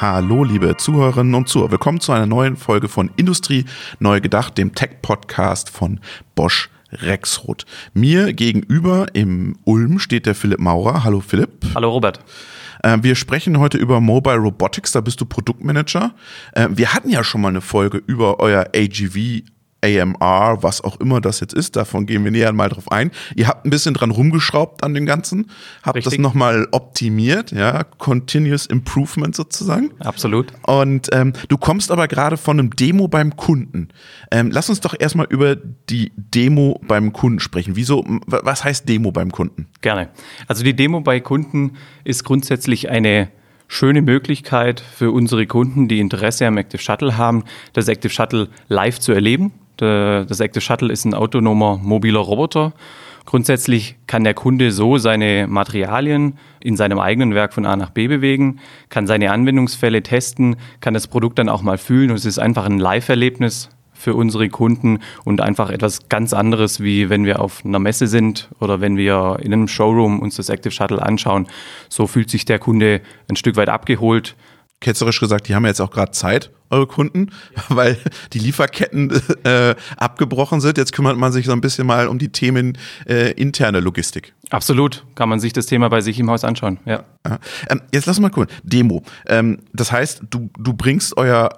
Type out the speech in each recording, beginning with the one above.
Hallo, liebe Zuhörerinnen und Zuhörer. Willkommen zu einer neuen Folge von Industrie Neu Gedacht, dem Tech-Podcast von Bosch Rexroth. Mir gegenüber im Ulm steht der Philipp Maurer. Hallo Philipp. Hallo Robert. Äh, wir sprechen heute über Mobile Robotics, da bist du Produktmanager. Äh, wir hatten ja schon mal eine Folge über euer AGV AMR, was auch immer das jetzt ist, davon gehen wir näher mal drauf ein. Ihr habt ein bisschen dran rumgeschraubt an dem Ganzen, habt Richtig. das nochmal optimiert, ja, Continuous Improvement sozusagen. Absolut. Und ähm, du kommst aber gerade von einem Demo beim Kunden. Ähm, lass uns doch erstmal über die Demo beim Kunden sprechen. Wieso, was heißt Demo beim Kunden? Gerne. Also die Demo bei Kunden ist grundsätzlich eine schöne Möglichkeit für unsere Kunden, die Interesse am Active Shuttle haben, das Active Shuttle live zu erleben. Das Active Shuttle ist ein autonomer mobiler Roboter. Grundsätzlich kann der Kunde so seine Materialien in seinem eigenen Werk von A nach B bewegen, kann seine Anwendungsfälle testen, kann das Produkt dann auch mal fühlen und es ist einfach ein Live-Erlebnis für unsere Kunden und einfach etwas ganz anderes, wie wenn wir auf einer Messe sind oder wenn wir in einem Showroom uns das Active Shuttle anschauen. So fühlt sich der Kunde ein Stück weit abgeholt ketzerisch gesagt, die haben jetzt auch gerade Zeit, eure Kunden, weil die Lieferketten äh, abgebrochen sind. Jetzt kümmert man sich so ein bisschen mal um die Themen äh, interne Logistik. Absolut, kann man sich das Thema bei sich im Haus anschauen. Ja. Ähm, jetzt lass mal gucken. Demo. Ähm, das heißt, du, du bringst euer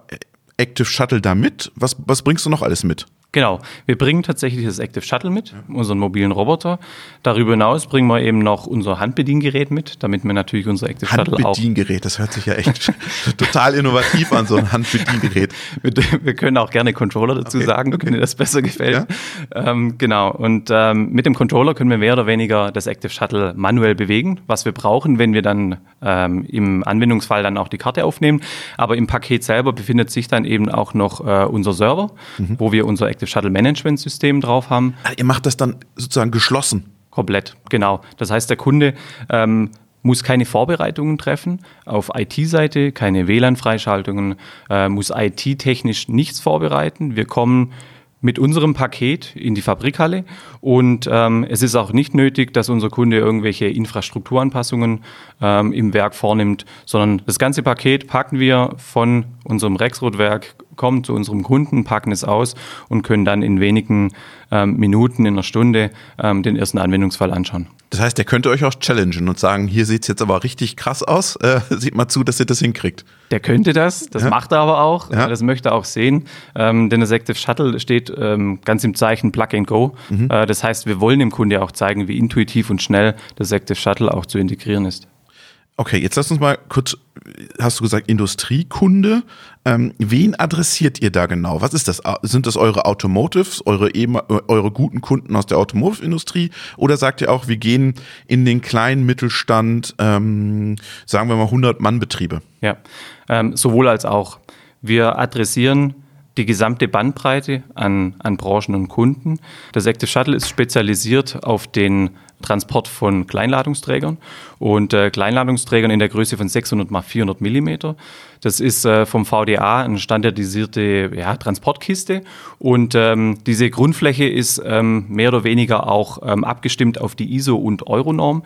Active Shuttle da mit. Was, was bringst du noch alles mit? Genau, wir bringen tatsächlich das Active Shuttle mit, unseren mobilen Roboter. Darüber hinaus bringen wir eben noch unser Handbediengerät mit, damit wir natürlich unser Active Shuttle auch. Handbediengerät, das hört sich ja echt total innovativ an, so ein Handbediengerät. wir, wir, können auch gerne Controller dazu okay, sagen, okay. wenn dir das besser gefällt. Ja? Ähm, genau, und ähm, mit dem Controller können wir mehr oder weniger das Active Shuttle manuell bewegen, was wir brauchen, wenn wir dann ähm, im Anwendungsfall dann auch die Karte aufnehmen. Aber im Paket selber befindet sich dann eben auch noch äh, unser Server, mhm. wo wir unser Active Shuttle Management System drauf haben. Ah, ihr macht das dann sozusagen geschlossen? Komplett, genau. Das heißt, der Kunde ähm, muss keine Vorbereitungen treffen auf IT-Seite, keine WLAN-Freischaltungen, äh, muss IT-technisch nichts vorbereiten. Wir kommen mit unserem Paket in die Fabrikhalle und ähm, es ist auch nicht nötig, dass unser Kunde irgendwelche Infrastrukturanpassungen ähm, im Werk vornimmt, sondern das ganze Paket packen wir von unserem Rexroth-Werk, kommen zu unserem Kunden, packen es aus und können dann in wenigen ähm, Minuten, in einer Stunde ähm, den ersten Anwendungsfall anschauen. Das heißt, der könnte euch auch challengen und sagen, hier sieht es jetzt aber richtig krass aus, äh, sieht mal zu, dass ihr das hinkriegt. Der könnte das, das ja. macht er aber auch, ja. das möchte er auch sehen, ähm, denn das Active Shuttle steht ähm, ganz im Zeichen Plug and Go. Mhm. Äh, das heißt, wir wollen dem Kunde auch zeigen, wie intuitiv und schnell das Active Shuttle auch zu integrieren ist. Okay, jetzt lass uns mal kurz, hast du gesagt, Industriekunde. Ähm, wen adressiert ihr da genau? Was ist das? Sind das eure Automotives, eure, eure guten Kunden aus der Automotive-Industrie? Oder sagt ihr auch, wir gehen in den kleinen Mittelstand, ähm, sagen wir mal 100-Mann-Betriebe? Ja, ähm, sowohl als auch. Wir adressieren die gesamte Bandbreite an, an Branchen und Kunden. Das Active Shuttle ist spezialisiert auf den Transport von Kleinladungsträgern und äh, Kleinladungsträgern in der Größe von 600 mal 400 Millimeter. Das ist äh, vom VDA eine standardisierte ja, Transportkiste und ähm, diese Grundfläche ist ähm, mehr oder weniger auch ähm, abgestimmt auf die ISO- und Euronorm.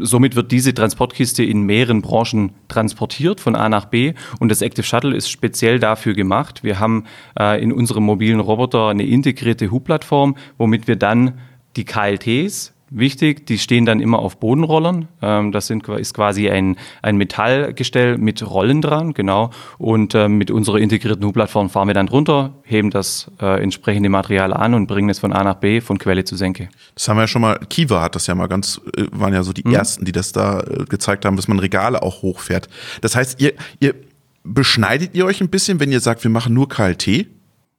Somit wird diese Transportkiste in mehreren Branchen transportiert von A nach B und das Active Shuttle ist speziell dafür gemacht. Wir haben äh, in unserem mobilen Roboter eine integrierte Hubplattform, womit wir dann die KLTs wichtig. Die stehen dann immer auf Bodenrollern. Ähm, das sind, ist quasi ein, ein Metallgestell mit Rollen dran, genau. Und ähm, mit unserer integrierten Hubplattform fahren wir dann drunter, heben das äh, entsprechende Material an und bringen es von A nach B, von Quelle zu Senke. Das haben wir ja schon mal, Kiva hat das ja mal ganz, äh, waren ja so die mhm. ersten, die das da äh, gezeigt haben, dass man Regale auch hochfährt. Das heißt, ihr, ihr beschneidet ihr euch ein bisschen, wenn ihr sagt, wir machen nur KLT?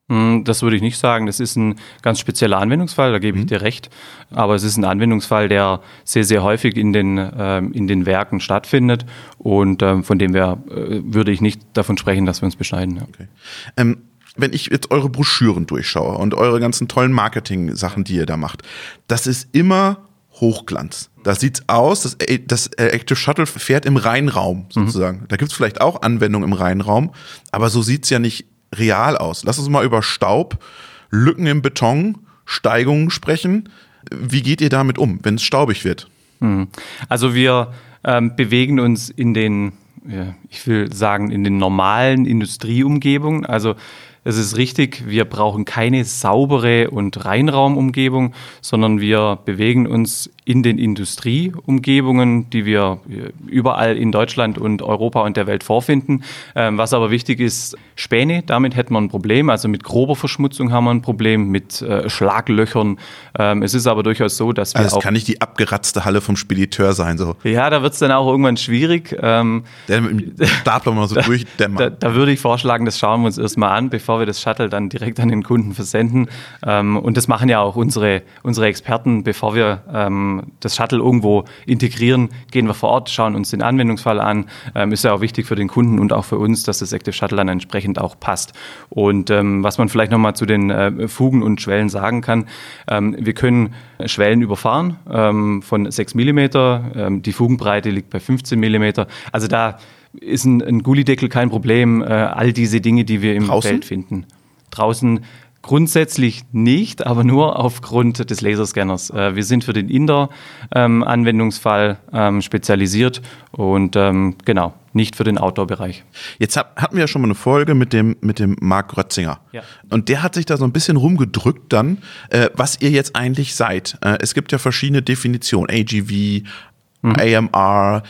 Hm, das würde ich nicht sagen. Das ist ein ganz spezieller Anwendungsfall, da gebe ich mhm. dir recht. Aber es ist ein Anwendungsfall, der sehr, sehr häufig in den, ähm, in den Werken stattfindet und ähm, von dem wir, äh, würde ich nicht davon sprechen, dass wir uns beschneiden. Ja. Okay. Ähm, wenn ich jetzt eure Broschüren durchschaue und eure ganzen tollen Marketing-Sachen, die ihr da macht, das ist immer Hochglanz. Da sieht's aus, das, äh, das Active Shuttle fährt im Rheinraum mhm. sozusagen. Mhm. Da gibt's vielleicht auch Anwendungen im Rheinraum, aber so sieht's ja nicht real aus. Lass uns mal über Staub, Lücken im Beton, Steigungen sprechen. Wie geht ihr damit um, wenn es staubig wird? Hm. Also wir ähm, bewegen uns in den ich will sagen, in den normalen Industrieumgebungen. Also es ist richtig, wir brauchen keine saubere und Reinraumumgebung, sondern wir bewegen uns in den Industrieumgebungen, die wir überall in Deutschland und Europa und der Welt vorfinden. Ähm, was aber wichtig ist, Späne, damit hätten wir ein Problem. Also mit grober Verschmutzung haben wir ein Problem, mit äh, Schlaglöchern. Ähm, es ist aber durchaus so, dass wir. Also es kann nicht die abgeratzte Halle vom Spediteur sein. So. Ja, da wird es dann auch irgendwann schwierig. Ähm, der mit dem Stapler mal so da, durchdämmern. Da, da, würde ich vorschlagen, das schauen wir uns erstmal an, bevor wir das Shuttle dann direkt an den Kunden versenden. Ähm, und das machen ja auch unsere, unsere Experten, bevor wir ähm, das Shuttle irgendwo integrieren, gehen wir vor Ort, schauen uns den Anwendungsfall an. Ähm, ist ja auch wichtig für den Kunden und auch für uns, dass das Active Shuttle dann entsprechend auch passt. Und ähm, was man vielleicht nochmal zu den äh, Fugen und Schwellen sagen kann, ähm, wir können Schwellen überfahren ähm, von 6 mm, die Fugenbreite liegt bei 15 mm. Also da ist ein, ein Gullideckel kein Problem. Äh, all diese Dinge, die wir im Draußen? Feld finden. Draußen Grundsätzlich nicht, aber nur aufgrund des Laserscanners. Äh, wir sind für den Indoor-Anwendungsfall ähm, spezialisiert und ähm, genau, nicht für den Outdoor-Bereich. Jetzt hatten wir ja schon mal eine Folge mit dem, mit dem Marc Grötzinger. Ja. Und der hat sich da so ein bisschen rumgedrückt dann, äh, was ihr jetzt eigentlich seid. Äh, es gibt ja verschiedene Definitionen, AGV, mhm. AMR,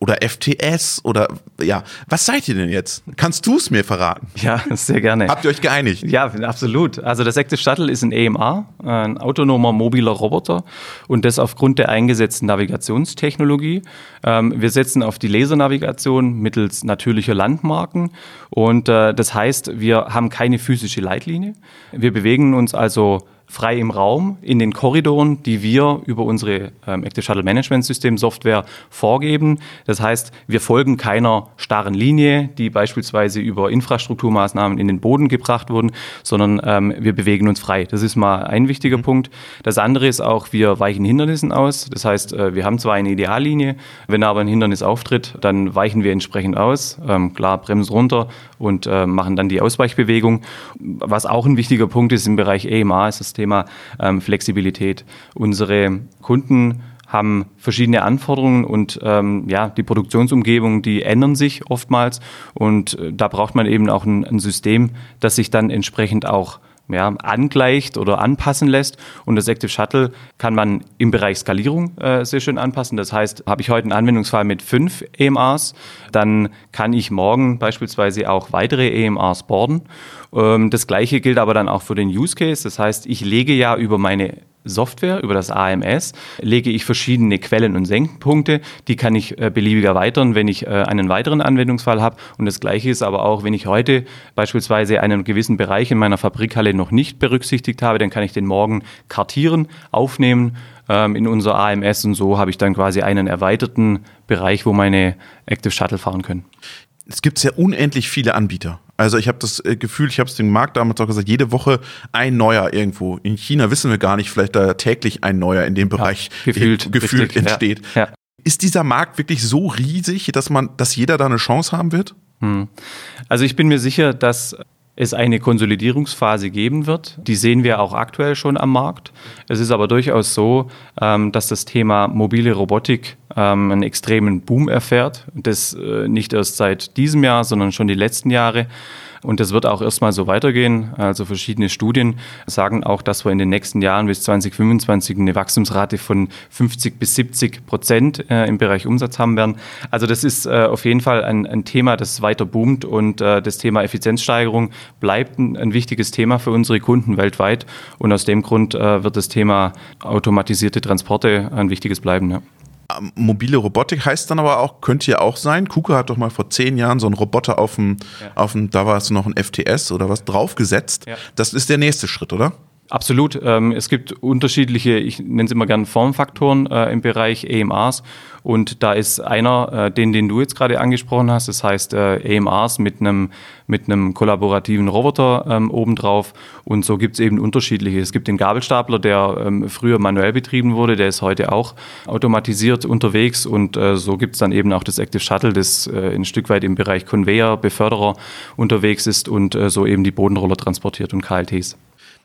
oder FTS oder ja, was seid ihr denn jetzt? Kannst du es mir verraten? Ja, sehr gerne. Habt ihr euch geeinigt? Ja, absolut. Also das Active Shuttle ist ein AMR, ein autonomer mobiler Roboter und das aufgrund der eingesetzten Navigationstechnologie. Ähm, wir setzen auf die Lasernavigation mittels natürlicher Landmarken und äh, das heißt, wir haben keine physische Leitlinie. Wir bewegen uns also frei im Raum in den Korridoren, die wir über unsere ähm, Active Shuttle Management System Software vorgeben. Das heißt, wir folgen keiner starren Linie, die beispielsweise über Infrastrukturmaßnahmen in den Boden gebracht wurden, sondern ähm, wir bewegen uns frei. Das ist mal ein wichtiger mhm. Punkt. Das andere ist auch, wir weichen Hindernissen aus. Das heißt, äh, wir haben zwar eine Ideallinie, wenn aber ein Hindernis auftritt, dann weichen wir entsprechend aus. Ähm, klar, bremsen runter und äh, machen dann die Ausweichbewegung. Was auch ein wichtiger Punkt ist im Bereich EMA, ist das Thema ähm, Flexibilität. Unsere Kunden haben verschiedene Anforderungen und ähm, ja, die Produktionsumgebungen, die ändern sich oftmals und äh, da braucht man eben auch ein, ein System, das sich dann entsprechend auch ja, angleicht oder anpassen lässt. Und das Active Shuttle kann man im Bereich Skalierung äh, sehr schön anpassen. Das heißt, habe ich heute einen Anwendungsfall mit fünf EMRs, dann kann ich morgen beispielsweise auch weitere EMRs boarden. Ähm, das gleiche gilt aber dann auch für den Use Case. Das heißt, ich lege ja über meine Software, über das AMS, lege ich verschiedene Quellen- und Senkenpunkte. Die kann ich äh, beliebig erweitern, wenn ich äh, einen weiteren Anwendungsfall habe. Und das Gleiche ist aber auch, wenn ich heute beispielsweise einen gewissen Bereich in meiner Fabrikhalle noch nicht berücksichtigt habe, dann kann ich den morgen kartieren, aufnehmen ähm, in unser AMS und so habe ich dann quasi einen erweiterten Bereich, wo meine Active Shuttle fahren können. Es gibt ja unendlich viele Anbieter. Also ich habe das äh, Gefühl, ich habe es dem Markt damals auch gesagt, jede Woche ein neuer irgendwo. In China wissen wir gar nicht, vielleicht da täglich ein neuer in dem Bereich ja, gefühlt, gefühlt richtig, entsteht. Ja, ja. Ist dieser Markt wirklich so riesig, dass man, dass jeder da eine Chance haben wird? Hm. Also ich bin mir sicher, dass es eine Konsolidierungsphase geben wird. Die sehen wir auch aktuell schon am Markt. Es ist aber durchaus so, ähm, dass das Thema mobile Robotik ähm, einen extremen Boom erfährt. Das äh, nicht erst seit diesem Jahr, sondern schon die letzten Jahre. Und das wird auch erstmal so weitergehen. Also verschiedene Studien sagen auch, dass wir in den nächsten Jahren bis 2025 eine Wachstumsrate von 50 bis 70 Prozent äh, im Bereich Umsatz haben werden. Also das ist äh, auf jeden Fall ein, ein, Thema, das weiter boomt und äh, das Thema Effizienzsteigerung bleibt ein, ein, wichtiges Thema für unsere Kunden weltweit. Und aus dem Grund wird das Thema automatisierte Transporte ein wichtiges bleiben. Ja. Ähm, mobile Robotik heißt dann aber auch, könnte ja auch sein. KUKA hat doch mal vor zehn Jahren so einen Roboter auf dem, ja. auf dem da war es noch ein FTS oder was draufgesetzt. Ja. Das ist der nächste Schritt, oder? Absolut. Ähm, es gibt unterschiedliche, ich nenne es immer gerne Formfaktoren äh, im Bereich EMRs. Und da ist einer, äh, den, den du jetzt gerade angesprochen hast, das heißt äh, EMRs mit einem mit einem kollaborativen Roboter ähm, obendrauf. Und so gibt es eben unterschiedliche. Es gibt den Gabelstapler, der ähm, früher manuell betrieben wurde, der ist heute auch automatisiert unterwegs. Und äh, so gibt es dann eben auch das Active Shuttle, das ein Stück weit im Bereich Conveyor, Beförderer unterwegs ist und so eben die Bodenroller transportiert und KLTs.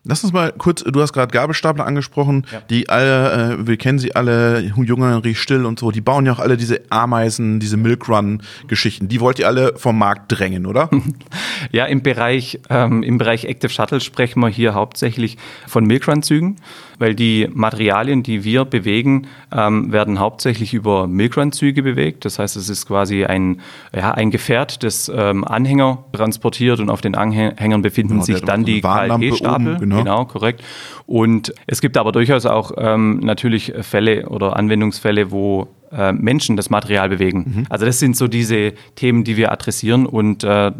Lass uns mal kurz, du hast gerade Gabelstapler angesprochen, ja. die alle, äh, wir kennen sie alle, Junge Riech Still und so, die bauen ja auch alle diese Ameisen, diese Milk Run-Geschichten. Die wollt ihr alle vom Markt drängen, oder? ja, im Bereich, ähm, im Bereich Active Shuttle sprechen wir hier hauptsächlich von Milk Run-Zügen, weil die Materialien, die wir bewegen, ähm, werden hauptsächlich über Milk Run-Züge bewegt. Das heißt, es ist quasi ein, ja, ein Gefährt, das ähm, Anhänger transportiert und auf den Anhängern befinden genau, sich dann die KLG-Stapel. Genau. genau. korrekt. Und es gibt aber durchaus auch ähm, natürlich Fälle oder Anwendungsfälle, wo äh, Menschen das Material bewegen. Mhm. Also das sind so diese Themen, die wir adressieren und äh,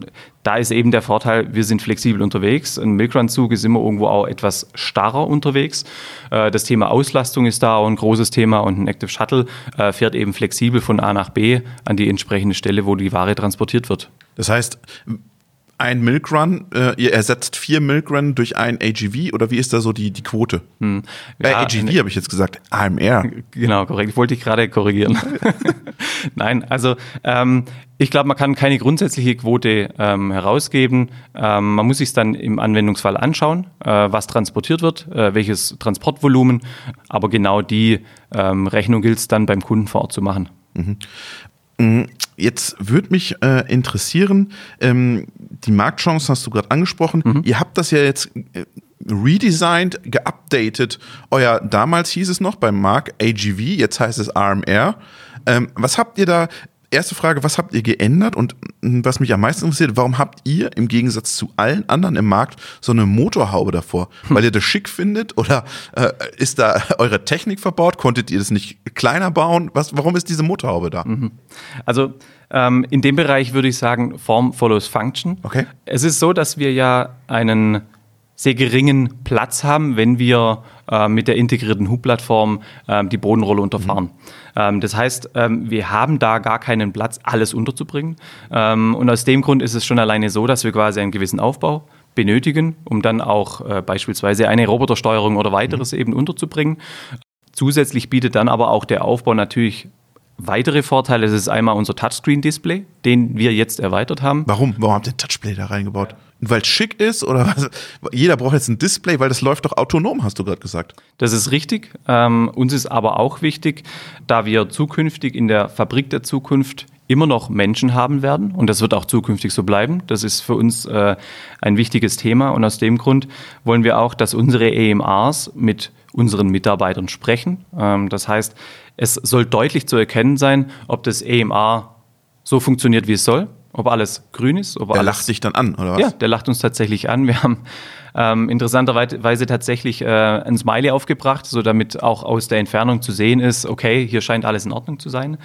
da ist eben der Vorteil, wir sind flexibel unterwegs. Ein Milkrun-Zug ist immer irgendwo auch etwas starrer unterwegs. Äh, das Thema Auslastung ist da auch ein großes Thema und ein Active Shuttle äh, fährt eben flexibel von A nach B an die entsprechende Stelle, wo die Ware transportiert wird. Das heißt, ein Milk Run, äh, ihr ersetzt vier Milk Run durch ein AGV oder wie ist da so die, die Quote? Hm. Ja, äh, AGV habe ich jetzt gesagt, AMR. Genau, korrekt. Ich wollte dich gerade korrigieren. Nein, also ähm, ich glaube, man kann keine grundsätzliche Quote ähm, herausgeben. Ähm, man muss sich dann im Anwendungsfall anschauen, äh, was transportiert wird, äh, welches Transportvolumen. Aber genau die ähm, Rechnung gilt es dann beim Kunden vor Ort zu machen. Mhm. Mm, jetzt würde mich äh, interessieren, ähm, die Marktchancen hast du gerade angesprochen. Mhm. Ihr habt das ja jetzt äh, redesigned, geupdatet. Euer damals hieß es noch beim Mark AGV, jetzt heißt es RMR. Ähm, was habt ihr da erste Frage, was habt ihr geändert und was mich am meisten interessiert, warum habt ihr im Gegensatz zu allen anderen im Markt so eine Motorhaube davor? Hm. Weil ihr das schick findet oder äh, ist da eure Technik verbaut? Konntet ihr das nicht kleiner bauen? Was, warum ist diese Motorhaube da? Mhm. Also ähm, in dem Bereich würde ich sagen, Form follows Function. Okay. Es ist so, dass wir ja einen sehr geringen Platz haben, wenn wir äh, mit der integrierten Hubplattform äh, die Bodenrolle unterfahren. Mhm. Ähm, das heißt, ähm, wir haben da gar keinen Platz, alles unterzubringen. Ähm, und aus dem Grund ist es schon alleine so, dass wir quasi einen gewissen Aufbau benötigen, um dann auch äh, beispielsweise eine Robotersteuerung oder weiteres mhm. eben unterzubringen. Zusätzlich bietet dann aber auch der Aufbau natürlich weitere Vorteile. Das ist einmal unser Touchscreen-Display, den wir jetzt erweitert haben. Warum? Warum habt ihr Touchscreen da reingebaut? Weil es schick ist oder was? Jeder braucht jetzt ein Display, weil das läuft doch autonom, hast du gerade gesagt. Das ist richtig. Ähm, uns ist aber auch wichtig, da wir zukünftig in der Fabrik der Zukunft immer noch Menschen haben werden und das wird auch zukünftig so bleiben. Das ist für uns äh, ein wichtiges Thema und aus dem Grund wollen wir auch, dass unsere EMRs mit unseren Mitarbeitern sprechen. Ähm, das heißt, es soll deutlich zu erkennen sein, ob das EMR so funktioniert, wie es soll ob alles grün ist. Ob der alles, lacht sich dann an, oder was? Ja, der lacht uns tatsächlich an. Wir haben ähm, interessanterweise tatsächlich äh, ein Smiley aufgebracht, so damit auch aus der Entfernung zu sehen ist, okay, hier scheint alles in Ordnung zu sein.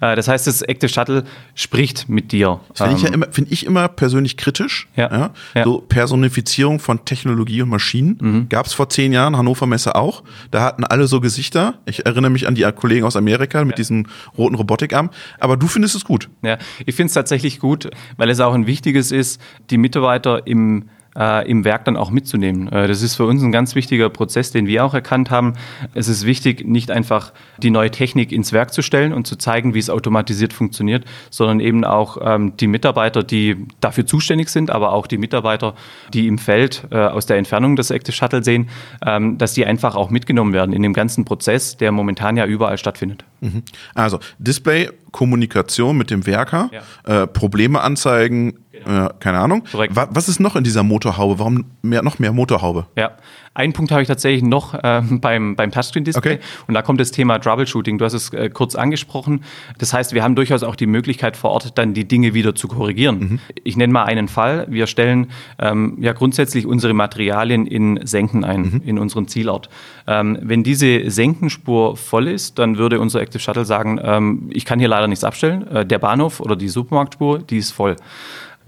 Äh, das heißt, das Active Shuttle spricht mit dir. Das finde ich, ja ähm, immer, find ich immer persönlich kritisch. Ja. ja. ja. So Personifizierung von Technologie und Maschinen. Mhm. Gab es vor zehn Jahren, Hannover Messe auch. Da hatten alle so Gesichter. Ich erinnere mich an die Kollegen aus Amerika mit ja. diesem roten Robotikarm. Aber du findest es gut. Ja, ich finde es tatsächlich gut, weil es auch ein wichtiges ist, die Mitarbeiter im äh, im Werk dann auch mitzunehmen. Äh, das ist für uns ein ganz wichtiger Prozess, den wir auch erkannt haben. Es ist wichtig, nicht einfach die neue Technik ins Werk zu stellen und zu zeigen, wie es automatisiert funktioniert, sondern eben auch ähm, die Mitarbeiter, die dafür zuständig sind, aber auch die Mitarbeiter, die im Feld äh, aus der Entfernung das Active Shuttle sehen, ähm, dass die einfach auch mitgenommen werden in dem ganzen Prozess, der momentan ja überall stattfindet. Mhm. Also Display, Kommunikation mit dem Werker, ja. äh, Probleme anzeigen, Genau. Äh, keine Ahnung. Korrekt. Was ist noch in dieser Motorhaube? Warum mehr, noch mehr Motorhaube? Ja, einen Punkt habe ich tatsächlich noch äh, beim, beim Touchscreen-Display. Okay. Und da kommt das Thema Troubleshooting. Du hast es äh, kurz angesprochen. Das heißt, wir haben durchaus auch die Möglichkeit vor Ort dann die Dinge wieder zu korrigieren. Mhm. Ich nenne mal einen Fall. Wir stellen ähm, ja grundsätzlich unsere Materialien in Senken ein, mhm. in unseren Zielort. Ähm, wenn diese Senkenspur voll ist, dann würde unser Active Shuttle sagen, ähm, ich kann hier leider nichts abstellen. Äh, der Bahnhof oder die Supermarktspur, die ist voll.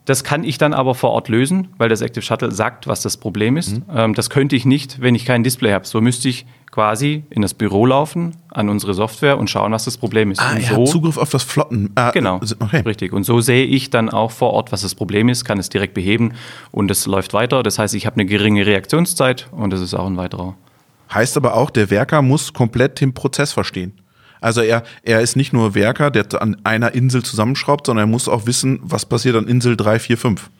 Das kann ich dann aber vor Ort lösen, weil das Active Shuttle sagt, was das Problem ist. Mhm. Ähm, das könnte ich nicht, wenn ich kein Display habe. So müsste ich quasi in das Büro laufen, an unsere Software und schauen, was das Problem ist. Ah, und so, Zugriff auf das Flotten. Äh, genau, okay. richtig. Und so sehe ich dann auch vor Ort, was das Problem ist, kann es direkt beheben und es läuft weiter. Das heißt, ich habe eine geringe Reaktionszeit und das ist auch ein weiterer. Heißt aber auch, der Werker muss komplett den Prozess verstehen. Also er, er ist nicht nur Werker, der an einer Insel zusammenschraubt, sondern er muss auch wissen, was passiert an Insel 3, 4, 5.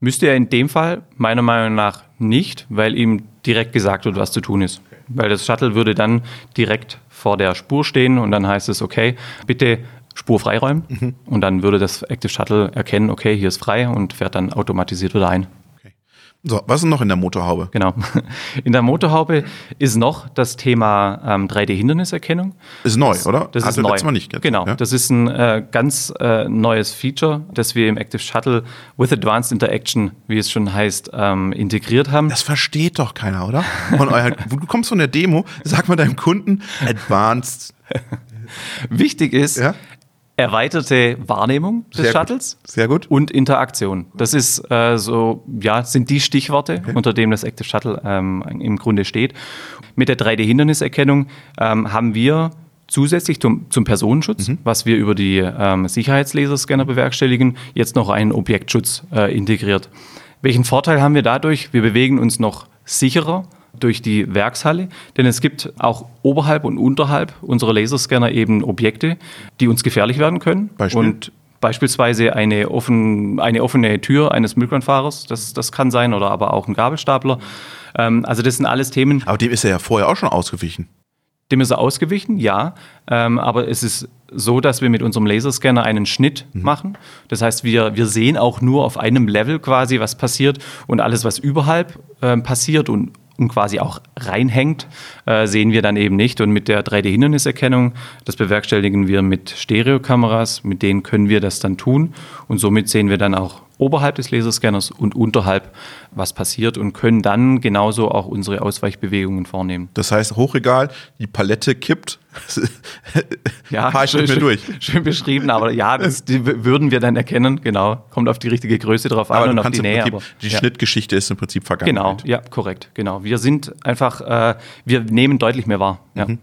Müsste er in dem Fall meiner Meinung nach nicht, weil ihm direkt gesagt wird, was zu tun ist. Weil das Shuttle würde dann direkt vor der Spur stehen und dann heißt es, okay, bitte Spur freiräumen. Mhm. Und dann würde das Active Shuttle erkennen, okay, hier ist frei und fährt dann automatisiert wieder ein. So, was ist noch in der Motorhaube? Genau. In der Motorhaube ist noch das Thema ähm, 3D-Hinderniserkennung. Ist neu, oder? Das Hatte ist neu. Mal nicht jetzt. Genau. Ja? Das ist ein äh, ganz äh, neues Feature, das wir im Active Shuttle with Advanced Interaction, wie es schon heißt, ähm, integriert haben. Das versteht doch keiner, oder? Von euer, du kommst von der Demo, sag mal deinem Kunden Advanced. Wichtig ist, ja? Erweiterte Wahrnehmung des Sehr Shuttles gut. Sehr gut. und Interaktion. Das ist äh, so, ja, sind die Stichworte, okay. unter denen das Active Shuttle ähm, im Grunde steht. Mit der 3D-Hinderniserkennung ähm, haben wir zusätzlich zum, zum Personenschutz, mhm. was wir über die ähm, Sicherheitslaserscanner bewerkstelligen, jetzt noch einen Objektschutz äh, integriert. Welchen Vorteil haben wir dadurch? Wir bewegen uns noch sicherer durch die Werkshalle, denn es gibt auch oberhalb und unterhalb unserer Laserscanner eben Objekte, die uns gefährlich werden können. Beispiel? Und beispielsweise eine, offen, eine offene Tür eines Müllkranfahrers, das, das kann sein, oder aber auch ein Gabelstapler. Ähm, also das sind alles Themen. Aber dem ist er ja vorher auch schon ausgewichen. Dem ist er ausgewichen, ja. Ähm, aber es ist so, dass wir mit unserem Laserscanner einen Schnitt mhm. machen. Das heißt, wir, wir sehen auch nur auf einem Level quasi, was passiert und alles, was überhalb äh, passiert und und quasi auch reinhängt, äh, sehen wir dann eben nicht. Und mit der 3D-Hinderniserkennung, das bewerkstelligen wir mit Stereokameras, mit denen können wir das dann tun. Und somit sehen wir dann auch oberhalb des Laserscanners und unterhalb, was passiert und können dann genauso auch unsere Ausweichbewegungen vornehmen. Das heißt, Hochregal, die Palette kippt. ja, schön, schön, durch. schön beschrieben, aber ja, das würden wir dann erkennen, genau. Kommt auf die richtige Größe drauf an und auf die Nähe. aber, die ja. Schnittgeschichte ist im Prinzip vergangen. Genau, ja, korrekt, genau. Wir sind einfach, äh, wir nehmen deutlich mehr wahr. Ja. Mhm.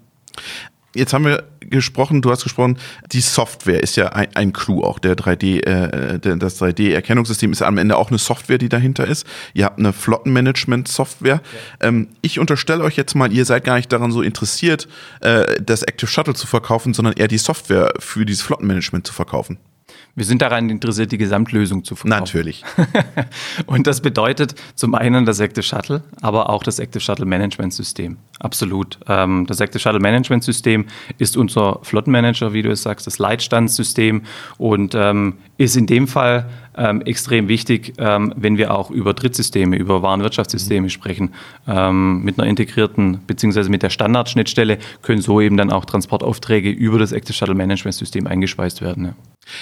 Jetzt haben wir gesprochen, du hast gesprochen, die Software ist ja ein, ein Clou auch. Der 3D, äh, das 3D-Erkennungssystem ist am Ende auch eine Software, die dahinter ist. Ihr habt eine Flottenmanagement-Software. Ja. Ähm, ich unterstelle euch jetzt mal, ihr seid gar nicht daran so interessiert, äh, das Active Shuttle zu verkaufen, sondern eher die Software für dieses Flottenmanagement zu verkaufen. Wir sind daran interessiert, die Gesamtlösung zu verkaufen. Natürlich. und das bedeutet zum einen das Active Shuttle, aber auch das Active Shuttle Management System. Absolut. Ähm, das Active Shuttle Management System ist unser Flottenmanager, wie du es sagst, das Leitstandssystem und ähm, ist in dem Fall ähm, extrem wichtig, ähm, wenn wir auch über Drittsysteme, über Warenwirtschaftssysteme mhm. sprechen. Ähm, mit einer integrierten beziehungsweise mit der Standardschnittstelle können so eben dann auch Transportaufträge über das Active Shuttle Management System eingespeist werden. Ja.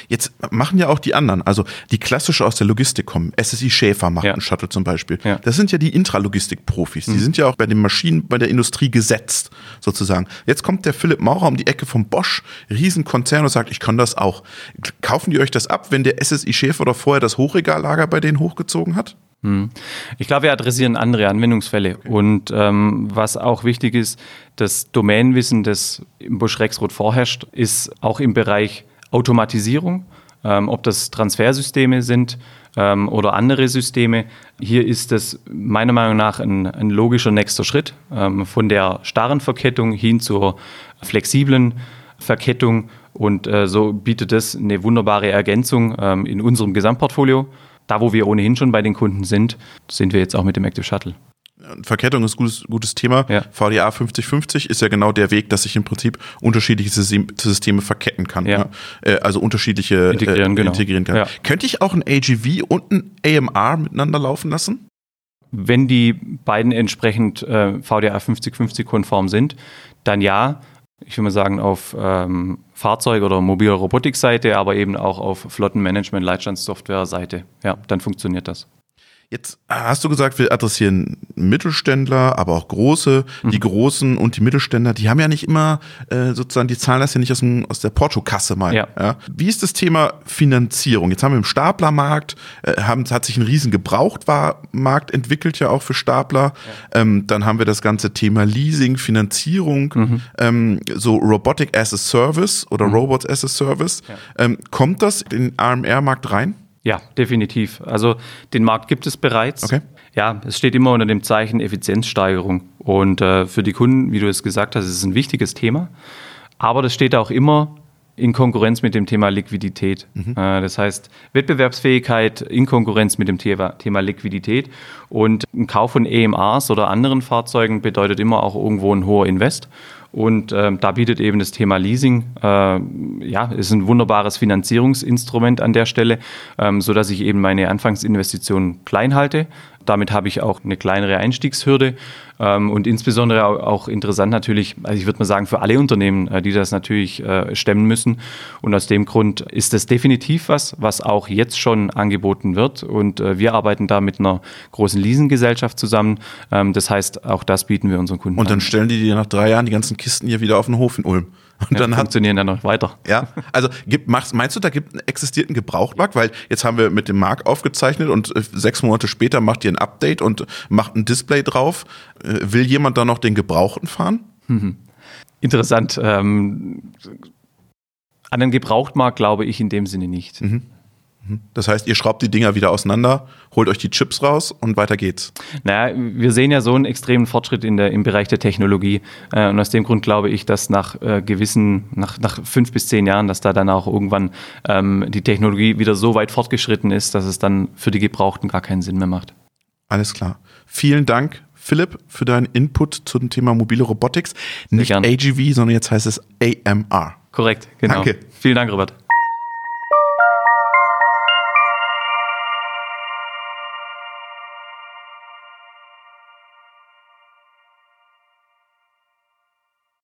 Jetzt machen ja auch die anderen, also die klassisch aus der Logistik kommen. SSI Schäfer macht ja. einen Shuttle zum Beispiel. Ja. Das sind ja die Intralogistik-Profis. Die mhm. sind ja auch bei den Maschinen, bei der Industrie gesetzt, sozusagen. Jetzt kommt der Philipp Maurer um die Ecke vom Bosch, Riesenkonzern und sagt, ich kann das auch. Kaufen die euch das ab, wenn der SSI Schäfer oder vorher das Hochregallager bei denen hochgezogen hat? Hm. Ich glaube, wir adressieren andere Anwendungsfälle. Okay. Und ähm, was auch wichtig ist, das Domänenwissen, das im Busch Rexroth vorherrscht, ist auch im Bereich Automatisierung, ähm, ob das Transfersysteme sind ähm, oder andere Systeme. Hier ist das meiner Meinung nach ein, ein logischer nächster Schritt ähm, von der starren Verkettung hin zur flexiblen Verkettung. Und äh, so bietet das eine wunderbare Ergänzung ähm, in unserem Gesamtportfolio. Da, wo wir ohnehin schon bei den Kunden sind, sind wir jetzt auch mit dem Active Shuttle. Verkettung ist ein gutes, gutes Thema. Ja. VDA 5050 ist ja genau der Weg, dass ich im Prinzip unterschiedliche Systeme verketten kann. Ja. Ne? Also unterschiedliche integrieren, äh, genau. integrieren kann. Ja. Könnte ich auch ein AGV und ein AMR miteinander laufen lassen? Wenn die beiden entsprechend äh, VDA 5050 konform sind, dann ja. Ich würde mal sagen, auf ähm, Fahrzeug- oder mobile Robotik-Seite, aber eben auch auf Flottenmanagement-Leitstandssoftware-Seite. Ja, dann funktioniert das. Jetzt hast du gesagt, wir adressieren Mittelständler, aber auch große. Mhm. Die Großen und die Mittelständler, die haben ja nicht immer äh, sozusagen, die zahlen das ja nicht aus, dem, aus der Portokasse mal. Ja. ja. Wie ist das Thema Finanzierung? Jetzt haben wir im Staplermarkt, äh, haben, hat sich ein riesen Gebrauchtmarkt entwickelt ja auch für Stapler. Ja. Ähm, dann haben wir das ganze Thema Leasing, Finanzierung, mhm. ähm, so Robotic as a Service oder mhm. Robots as a Service. Ja. Ähm, kommt das in den AMR-Markt rein? Ja, definitiv. Also den Markt gibt es bereits. Okay. Ja, es steht immer unter dem Zeichen Effizienzsteigerung. Und äh, für die Kunden, wie du es gesagt hast, ist es ein wichtiges Thema. Aber das steht auch immer in Konkurrenz mit dem Thema Liquidität. Mhm. Äh, das heißt, Wettbewerbsfähigkeit in Konkurrenz mit dem Thema, Thema Liquidität. Und ein Kauf von EMAs oder anderen Fahrzeugen bedeutet immer auch irgendwo ein hoher Invest. Und ähm, da bietet eben das Thema Leasing, äh, ja, ist ein wunderbares Finanzierungsinstrument an der Stelle, ähm, so dass ich eben meine Anfangsinvestitionen klein halte, damit habe ich auch eine kleinere Einstiegshürde ähm, und insbesondere auch, interessant natürlich, also ich würde mal sagen, für alle Unternehmen, äh, die das natürlich äh, stemmen müssen. Und aus dem Grund ist das definitiv was, was auch jetzt schon angeboten wird. Und äh, wir arbeiten da mit einer großen Leasinggesellschaft zusammen. Ähm, das heißt, auch das bieten wir unseren Kunden an. Und dann stellen die dir nach drei Jahren die ganzen Kisten hier wieder auf den Hof in Ulm. Und ja, dann funktionieren dann noch weiter. Ja, also gibt, machst, meinst du, da gibt einen existierten Gebrauchtmarkt? Weil jetzt haben wir mit dem Markt aufgezeichnet und äh, sechs Monate später macht ihr ein Update und macht ein Display drauf. Äh, will jemand da noch den Gebrauchten fahren? Mhm. Interessant. Ähm, an den Gebrauchtmarkt glaube ich in dem Sinne nicht. Mhm. Das heißt, ihr schraubt die Dinger wieder auseinander, holt euch die Chips raus und weiter geht's. Naja, wir sehen ja so einen extremen Fortschritt in der, im Bereich der Technologie. Äh, und aus dem Grund glaube ich, dass nach äh, gewissen, nach, nach fünf bis zehn Jahren, dass da dann auch irgendwann ähm, die Technologie wieder so weit fortgeschritten ist, dass es dann für die Gebrauchten gar keinen Sinn mehr macht. Alles klar. Vielen Dank, Philipp, für deinen Input zum Thema mobile Robotics. Nicht AGV, sondern jetzt heißt es AMR. Korrekt, genau. Danke. Vielen Dank, Robert.